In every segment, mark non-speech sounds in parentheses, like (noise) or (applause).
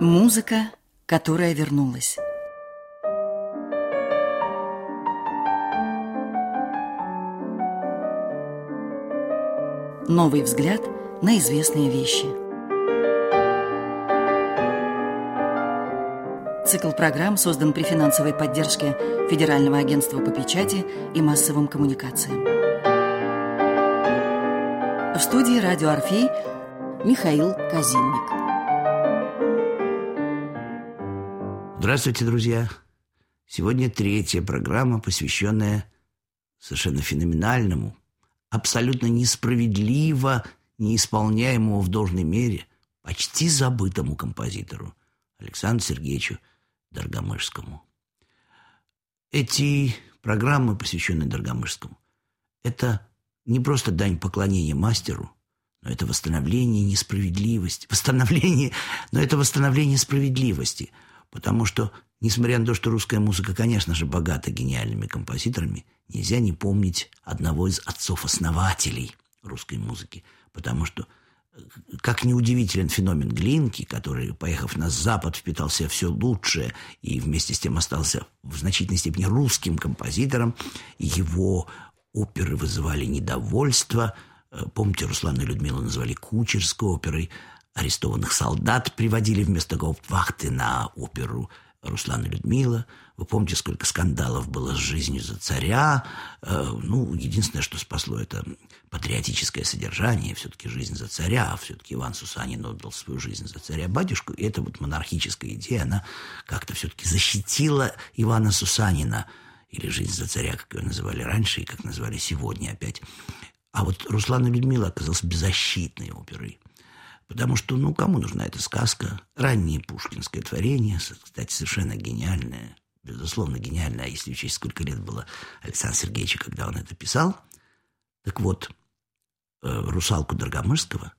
Музыка, которая вернулась. Новый взгляд на известные вещи. Цикл программ создан при финансовой поддержке Федерального агентства по печати и массовым коммуникациям. В студии «Радио Орфей» Михаил Казинник. Здравствуйте, друзья! Сегодня третья программа, посвященная совершенно феноменальному, абсолютно несправедливо неисполняемому в должной мере, почти забытому композитору Александру Сергеевичу Доргомышскому. Эти программы, посвященные Доргомышскому, это не просто дань поклонения мастеру, но это восстановление несправедливости. Восстановление, но это восстановление справедливости – Потому что, несмотря на то, что русская музыка, конечно же, богата гениальными композиторами, нельзя не помнить одного из отцов-основателей русской музыки. Потому что, как неудивителен феномен Глинки, который, поехав на Запад, впитал в себя все лучшее и вместе с тем остался в значительной степени русским композитором, его оперы вызывали недовольство. Э, помните, Руслана и Людмилу называли кучерской оперой – арестованных солдат приводили вместо гауптвахты на оперу Руслана Людмила. Вы помните, сколько скандалов было с жизнью за царя. Э, ну, единственное, что спасло, это патриотическое содержание. Все-таки жизнь за царя. Все-таки Иван Сусанин отдал свою жизнь за царя-батюшку. И эта вот монархическая идея, она как-то все-таки защитила Ивана Сусанина. Или жизнь за царя, как ее называли раньше и как назвали сегодня опять. А вот Руслан и Людмила оказался беззащитной оперой. Потому что, ну, кому нужна эта сказка? Раннее пушкинское творение, кстати, совершенно гениальное, безусловно, гениальное, а если учесть, сколько лет было Александру Сергеевичу, когда он это писал. Так вот, э, «Русалку Драгомырского»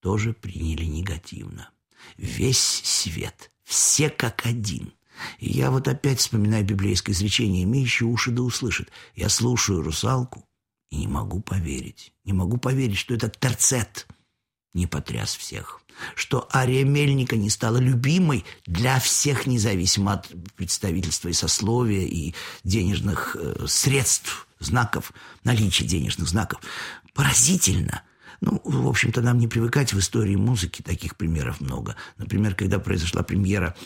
тоже приняли негативно. Весь свет, все как один – и я вот опять вспоминаю библейское изречение «Имеющий уши да услышит». Я слушаю «Русалку» и не могу поверить. Не могу поверить, что это терцет – не потряс всех. Что Ария Мельника не стала любимой для всех, независимо от представительства и сословия, и денежных э, средств, знаков, наличия денежных знаков. Поразительно. Ну, в общем-то, нам не привыкать в истории музыки, таких примеров много. Например, когда произошла премьера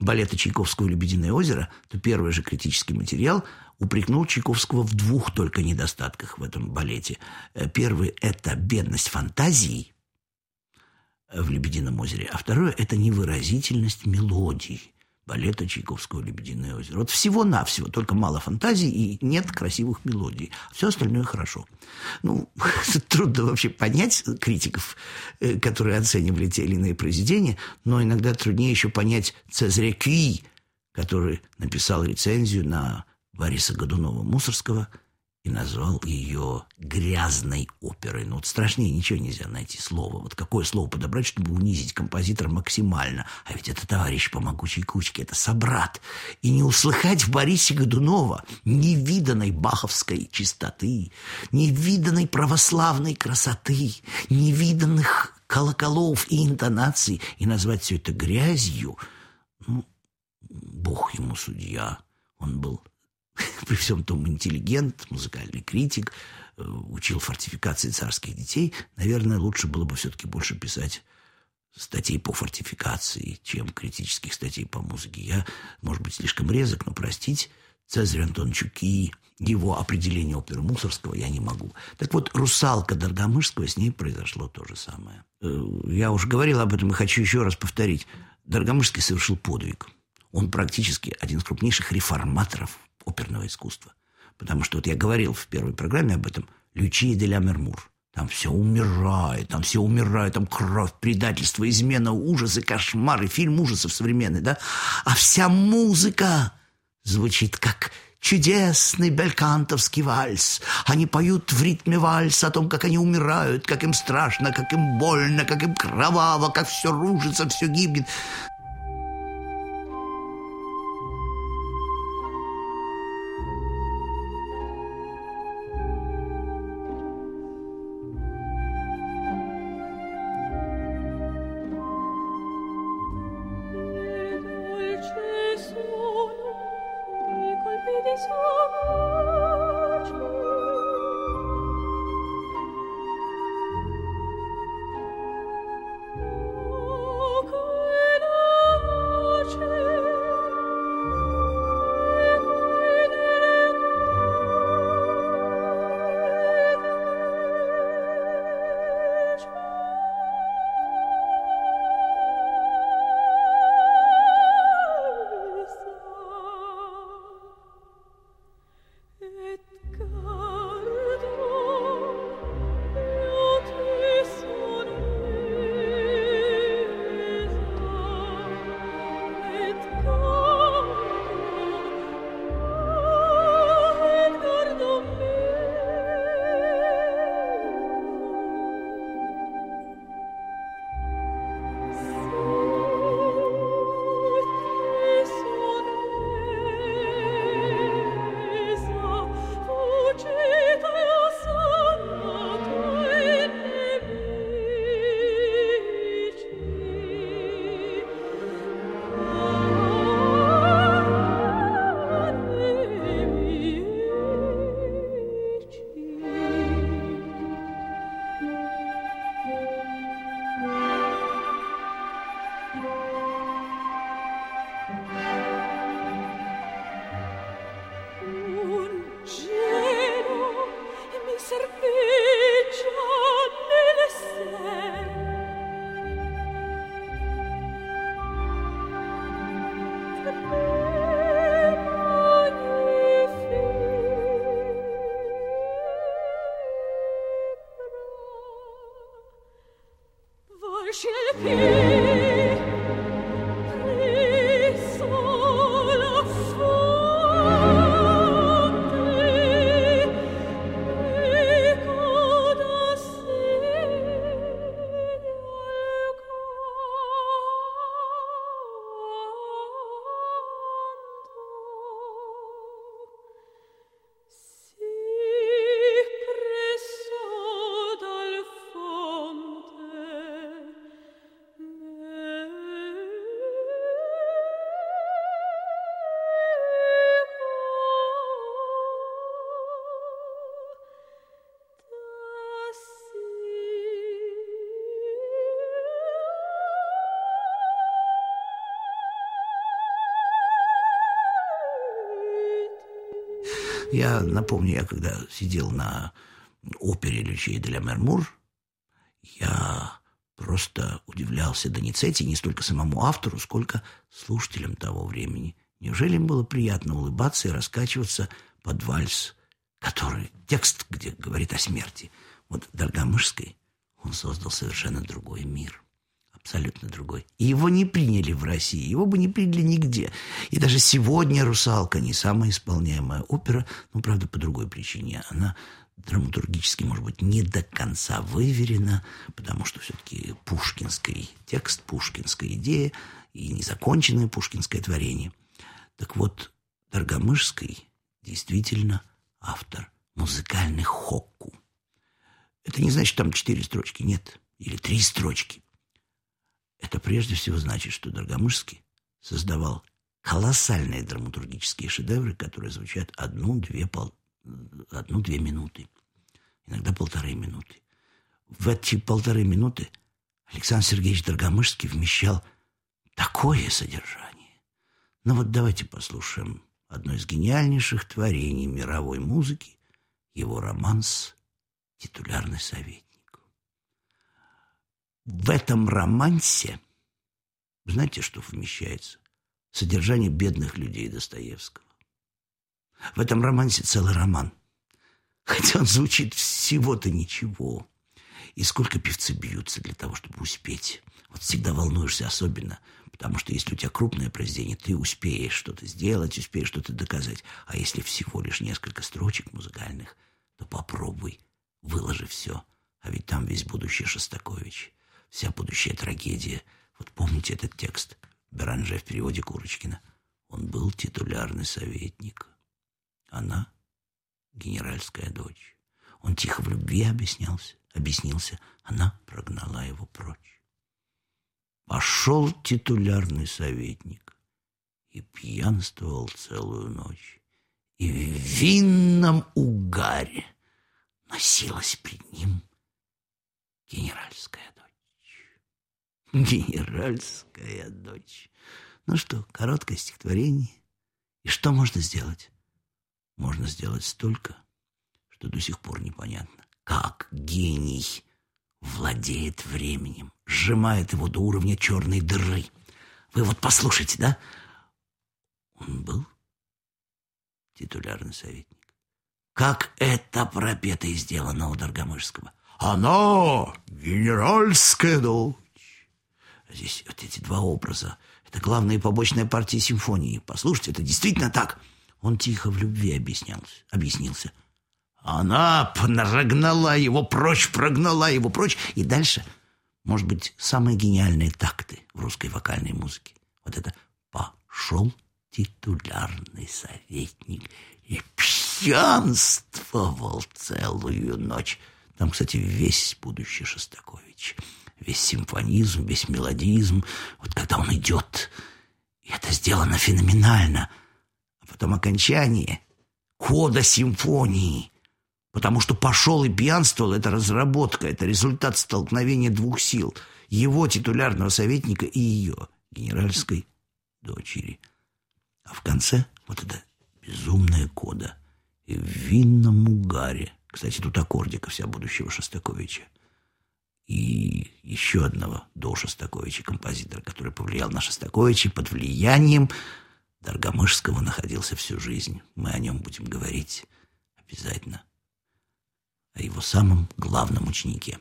балета Чайковского «Лебединое озеро», то первый же критический материал упрекнул Чайковского в двух только недостатках в этом балете. Э, первый – это бедность фантазии, в «Лебедином озере», а второе – это невыразительность мелодии балета Чайковского «Лебединое озеро». Вот всего-навсего, только мало фантазии и нет красивых мелодий. Все остальное хорошо. Ну, (laughs) трудно вообще понять критиков, э, которые оценивали те или иные произведения, но иногда труднее еще понять Цезаря Кюи, который написал рецензию на Бориса Годунова-Мусорского – и назвал ее грязной оперой. Ну вот страшнее ничего нельзя найти слова. Вот какое слово подобрать, чтобы унизить композитора максимально? А ведь это товарищ по могучей кучке, это собрат. И не услыхать в Борисе Годунова невиданной баховской чистоты, невиданной православной красоты, невиданных колоколов и интонаций, и назвать все это грязью, ну, бог ему судья. Он был (laughs) при всем том интеллигент, музыкальный критик, э, учил фортификации царских детей, наверное, лучше было бы все-таки больше писать статей по фортификации, чем критических статей по музыке. Я, может быть, слишком резок, но простить Цезаря Антоновичу Ки, его определение оперы Мусорского я не могу. Так вот, «Русалка» Доргомышского, с ней произошло то же самое. Э, я уже говорил об этом и хочу еще раз повторить. Доргомышский совершил подвиг. Он практически один из крупнейших реформаторов оперного искусства. Потому что вот я говорил в первой программе об этом «Лючия де ля Мермур». Там все умирает, там все умирает, там кровь, предательство, измена, ужасы, кошмары, фильм ужасов современный, да? А вся музыка звучит как чудесный белькантовский вальс. Они поют в ритме вальса о том, как они умирают, как им страшно, как им больно, как им кроваво, как все рушится, все гибнет. Я напомню, я когда сидел на опере Лючии де ля Мермур, я просто удивлялся Доницетти не столько самому автору, сколько слушателям того времени. Неужели им было приятно улыбаться и раскачиваться под вальс, который, текст, где говорит о смерти. Вот Доргомышской он создал совершенно другой мир абсолютно другой. Его не приняли в России, его бы не приняли нигде. И даже сегодня «Русалка» не самая исполняемая опера, ну, правда, по другой причине. Она драматургически, может быть, не до конца выверена, потому что все-таки пушкинский текст, пушкинская идея и незаконченное пушкинское творение. Так вот, Доргомышский действительно автор музыкальных хокку. Это не значит, там четыре строчки, нет, или три строчки. Это прежде всего значит, что Доргомышский создавал колоссальные драматургические шедевры, которые звучат одну-две пол... одну-две минуты, иногда полторы минуты. В эти полторы минуты Александр Сергеевич Доргомышский вмещал такое содержание. Но вот давайте послушаем одно из гениальнейших творений мировой музыки, его романс «Титулярный советник». В этом романсе, знаете, что вмещается? Содержание бедных людей Достоевского. В этом романсе целый роман. Хотя он звучит всего-то ничего. И сколько певцы бьются для того, чтобы успеть. Вот всегда волнуешься особенно, потому что если у тебя крупное произведение, ты успеешь что-то сделать, успеешь что-то доказать. А если всего лишь несколько строчек музыкальных, то попробуй, выложи все. А ведь там весь будущий Шостакович вся будущая трагедия. Вот помните этот текст Беранже в переводе Курочкина? Он был титулярный советник. Она — генеральская дочь. Он тихо в любви объяснялся, объяснился. Она прогнала его прочь. Пошел титулярный советник и пьянствовал целую ночь. И в винном угаре носилась пред ним генеральская дочь. Генеральская дочь. Ну что, короткое стихотворение. И что можно сделать? Можно сделать столько, что до сих пор непонятно. Как гений владеет временем, сжимает его до уровня черной дыры. Вы вот послушайте, да? Он был титулярный советник. Как это пропето и сделано у Доргомышского. Она генеральская дочь. Здесь вот эти два образа. Это главная и побочная партия симфонии. Послушайте, это действительно так. Он тихо в любви объяснялся, объяснился. Она прогнала его прочь, прогнала его прочь. И дальше, может быть, самые гениальные такты в русской вокальной музыке. Вот это «Пошел титулярный советник и пьянствовал целую ночь». Там, кстати, весь будущий Шостакович – весь симфонизм, весь мелодизм, вот когда он идет. И это сделано феноменально. А потом окончание кода симфонии. Потому что пошел и пьянствовал, это разработка, это результат столкновения двух сил. Его титулярного советника и ее, генеральской дочери. А в конце вот это безумная кода. И в винном угаре. Кстати, тут аккордика вся будущего Шостаковича и еще одного до Шостаковича композитора, который повлиял на Шостаковича под влиянием Доргомышского находился всю жизнь. Мы о нем будем говорить обязательно. О его самом главном ученике.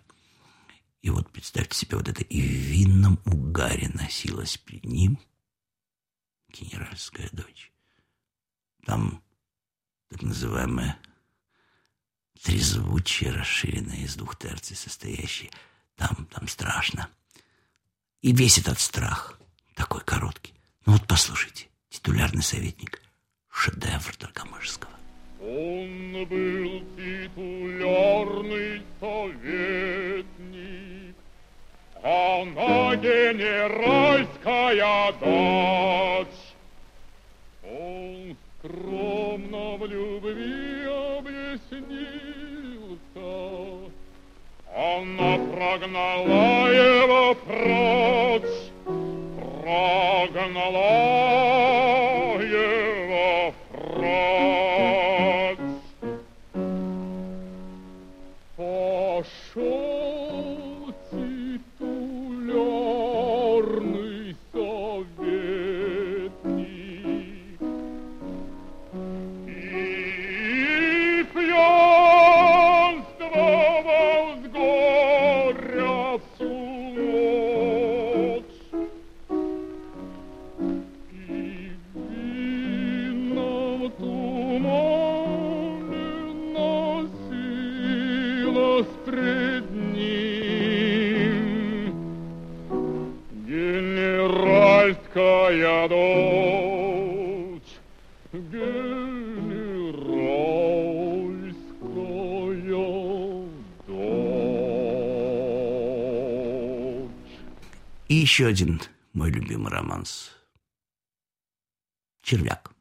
И вот представьте себе, вот это и в винном угаре носилась перед ним генеральская дочь. Там так называемая трезвучие, расширенное из двух терций состоящее. Там, там страшно. И весь этот страх такой короткий. Ну вот послушайте, титулярный советник, шедевр Доргомышского. Он был титулярный советник, она генеральская дочь. Он скромно в любви объяснился, она прогнала его прочь, еще один мой любимый романс. «Червяк».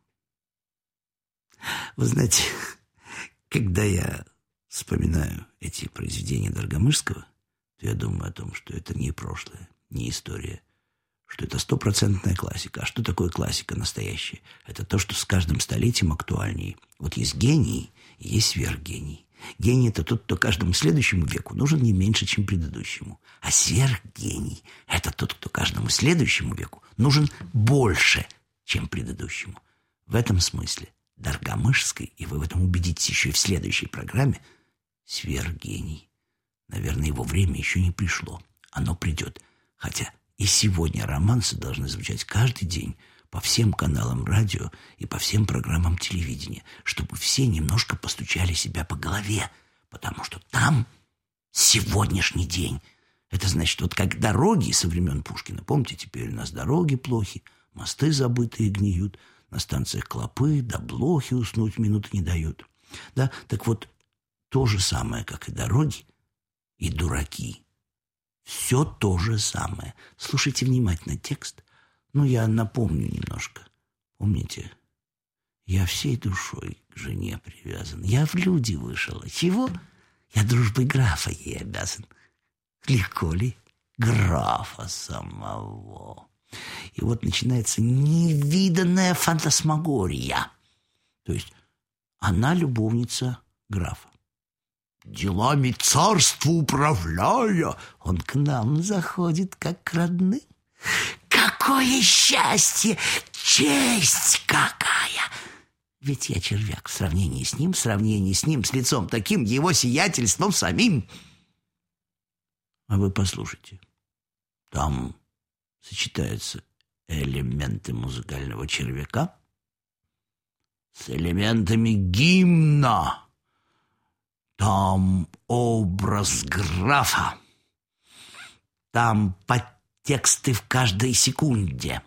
Вы знаете, (laughs) когда я вспоминаю эти произведения Доргомышского, то я думаю о том, что это не прошлое, не история, что это стопроцентная классика. А что такое классика настоящая? Это то, что с каждым столетием актуальнее. Вот есть гений, есть сверхгений. Гений – это тот, кто каждому следующему веку нужен не меньше, чем предыдущему. А сверхгений – это тот, кто каждому следующему веку нужен больше, чем предыдущему. В этом смысле Даргомышской, и вы в этом убедитесь еще и в следующей программе, сверхгений. Наверное, его время еще не пришло. Оно придет. Хотя и сегодня романсы должны звучать каждый день – по всем каналам радио и по всем программам телевидения, чтобы все немножко постучали себя по голове, потому что там сегодняшний день. Это значит, вот как дороги со времен Пушкина, помните, теперь у нас дороги плохи, мосты забытые гниют, на станциях клопы, да блохи уснуть минуты не дают. Да, так вот, то же самое, как и дороги, и дураки. Все то же самое. Слушайте внимательно текст – ну, я напомню немножко. Помните? Я всей душой к жене привязан. Я в люди вышел. чего? Я дружбой графа ей обязан. Легко ли? Графа самого. И вот начинается невиданная фантасмагория. То есть она любовница графа. Делами царства управляя, он к нам заходит как к родным. Какое счастье! Честь какая! Ведь я червяк в сравнении с ним, в сравнении с ним, с лицом таким, его сиятельством самим. А вы послушайте. Там сочетаются элементы музыкального червяка с элементами гимна. Там образ графа. Там под тексты в каждой секунде.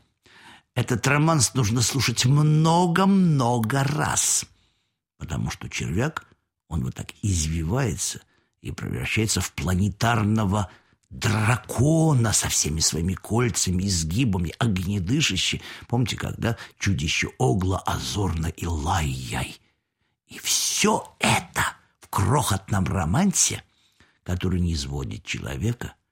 Этот романс нужно слушать много-много раз, потому что червяк, он вот так извивается и превращается в планетарного дракона со всеми своими кольцами, изгибами, огнедышащий. Помните, когда чудище Огла озорно и лай-яй? И все это в крохотном романсе, который не изводит человека –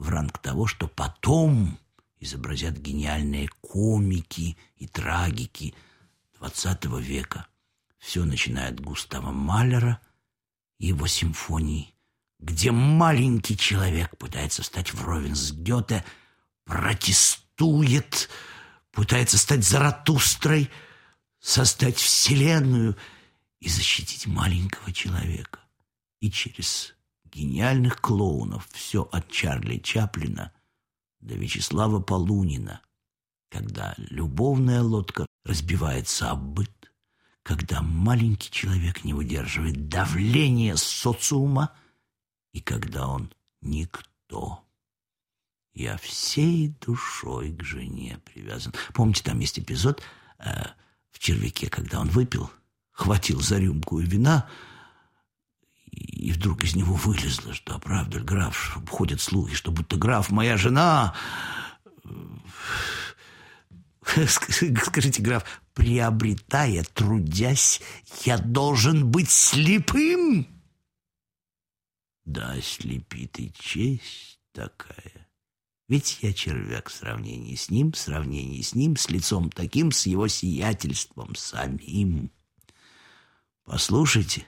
в ранг того, что потом изобразят гениальные комики и трагики XX века. Все начиная от Густава Малера и его симфонии, где маленький человек пытается стать вровень с Гёте, протестует, пытается стать Заратустрой, создать вселенную и защитить маленького человека. И через гениальных клоунов, все от Чарли Чаплина до Вячеслава Полунина, когда любовная лодка разбивается об быт, когда маленький человек не выдерживает давления социума и когда он никто. Я всей душой к жене привязан. Помните, там есть эпизод э, в «Червяке», когда он выпил, хватил за рюмку вина, и вдруг из него вылезло, что, правда, граф, ходят слухи, что будто граф моя жена... Скажите, граф, приобретая, трудясь, я должен быть слепым? Да, слепит и честь такая. Ведь я червяк в сравнении с ним, в сравнении с ним, с лицом таким, с его сиятельством самим. Послушайте,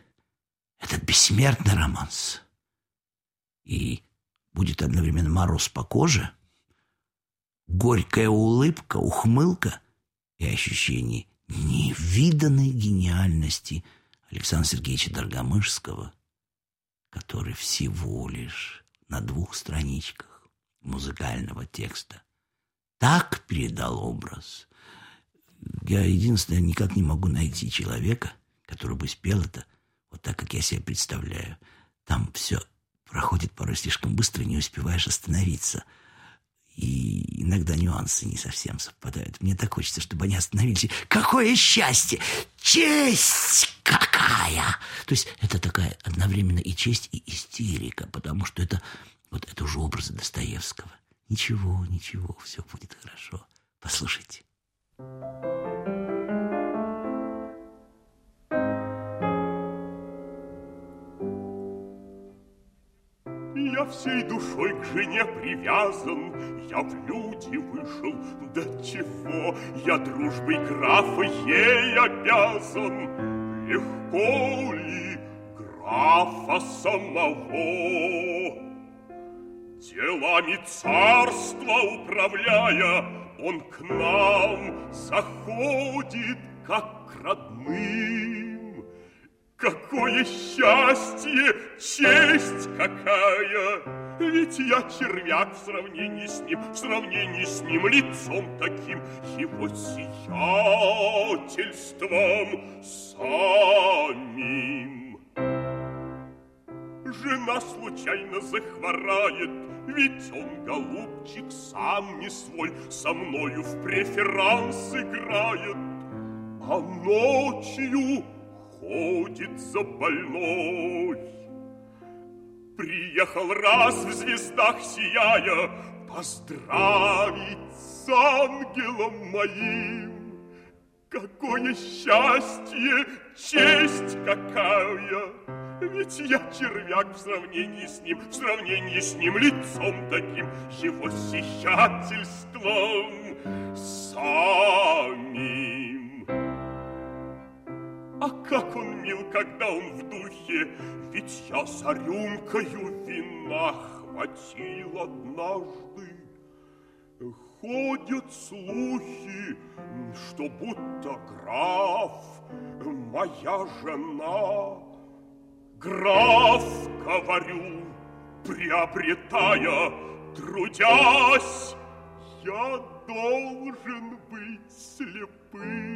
этот бессмертный романс. И будет одновременно мороз по коже, горькая улыбка, ухмылка и ощущение невиданной гениальности Александра Сергеевича Доргомышского, который всего лишь на двух страничках музыкального текста так передал образ. Я единственное никак не могу найти человека, который бы спел это вот так, как я себе представляю. Там все проходит порой слишком быстро, не успеваешь остановиться. И иногда нюансы не совсем совпадают. Мне так хочется, чтобы они остановились. Какое счастье! Честь какая! То есть это такая одновременно и честь, и истерика, потому что это вот это уже образы Достоевского. Ничего, ничего, все будет хорошо. Послушайте. Я всей душой к жене привязан, Я в люди вышел, до чего Я дружбой графа ей обязан. Легко ли графа самого Делами царства управляя, Он к нам заходит, как к родным. Какое счастье, честь какая! Ведь я червяк в сравнении с ним, в сравнении с ним лицом таким, его сиятельством самим. Жена случайно захворает, ведь он, голубчик, сам не свой, со мною в преферанс играет, а ночью ходит за больной. Приехал раз в звездах сияя Поздравить с ангелом моим. Какое счастье, честь какая! Ведь я червяк в сравнении с ним, в сравнении с ним лицом таким, его сиятельством самим. А как он мил, когда он в духе, Ведь я за рюмкою вина хватил однажды. Ходят слухи, что будто граф моя жена. Граф, говорю, приобретая, трудясь, я должен быть слепым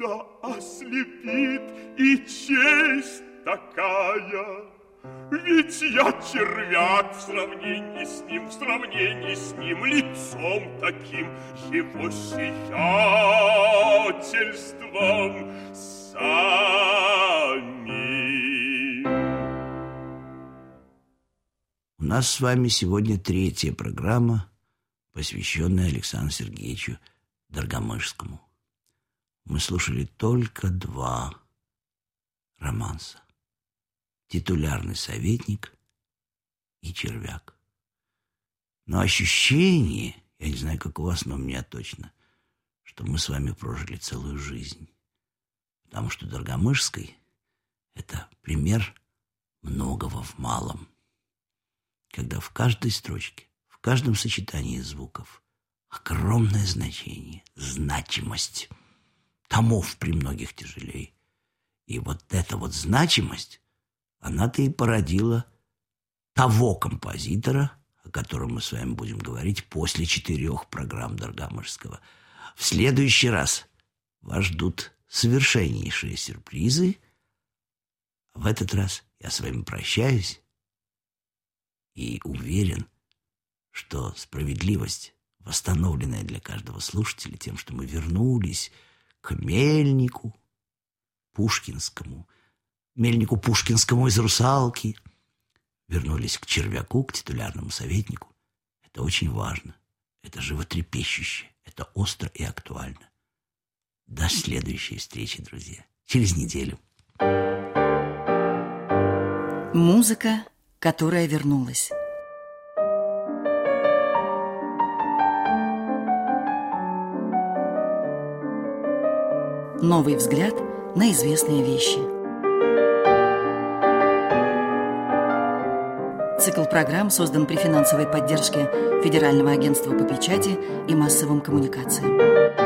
да ослепит и честь такая. Ведь я червяк в сравнении с ним, в сравнении с ним, лицом таким, его сиятельством самим. У нас с вами сегодня третья программа, посвященная Александру Сергеевичу Доргомышскому мы слушали только два романса. «Титулярный советник» и «Червяк». Но ощущение, я не знаю, как у вас, но у меня точно, что мы с вами прожили целую жизнь. Потому что Доргомышской — это пример многого в малом. Когда в каждой строчке, в каждом сочетании звуков огромное значение, значимость — томов при многих тяжелее. И вот эта вот значимость она-то и породила того композитора, о котором мы с вами будем говорить после четырех программ Даргамышского. В следующий раз вас ждут совершеннейшие сюрпризы. В этот раз я с вами прощаюсь и уверен, что справедливость, восстановленная для каждого слушателя тем, что мы вернулись к Мельнику, Пушкинскому, Мельнику Пушкинскому из «Русалки», вернулись к червяку, к титулярному советнику. Это очень важно, это животрепещуще, это остро и актуально. До следующей встречи, друзья. Через неделю. Музыка, которая вернулась. Новый взгляд на известные вещи. Цикл программ создан при финансовой поддержке Федерального агентства по печати и массовым коммуникациям.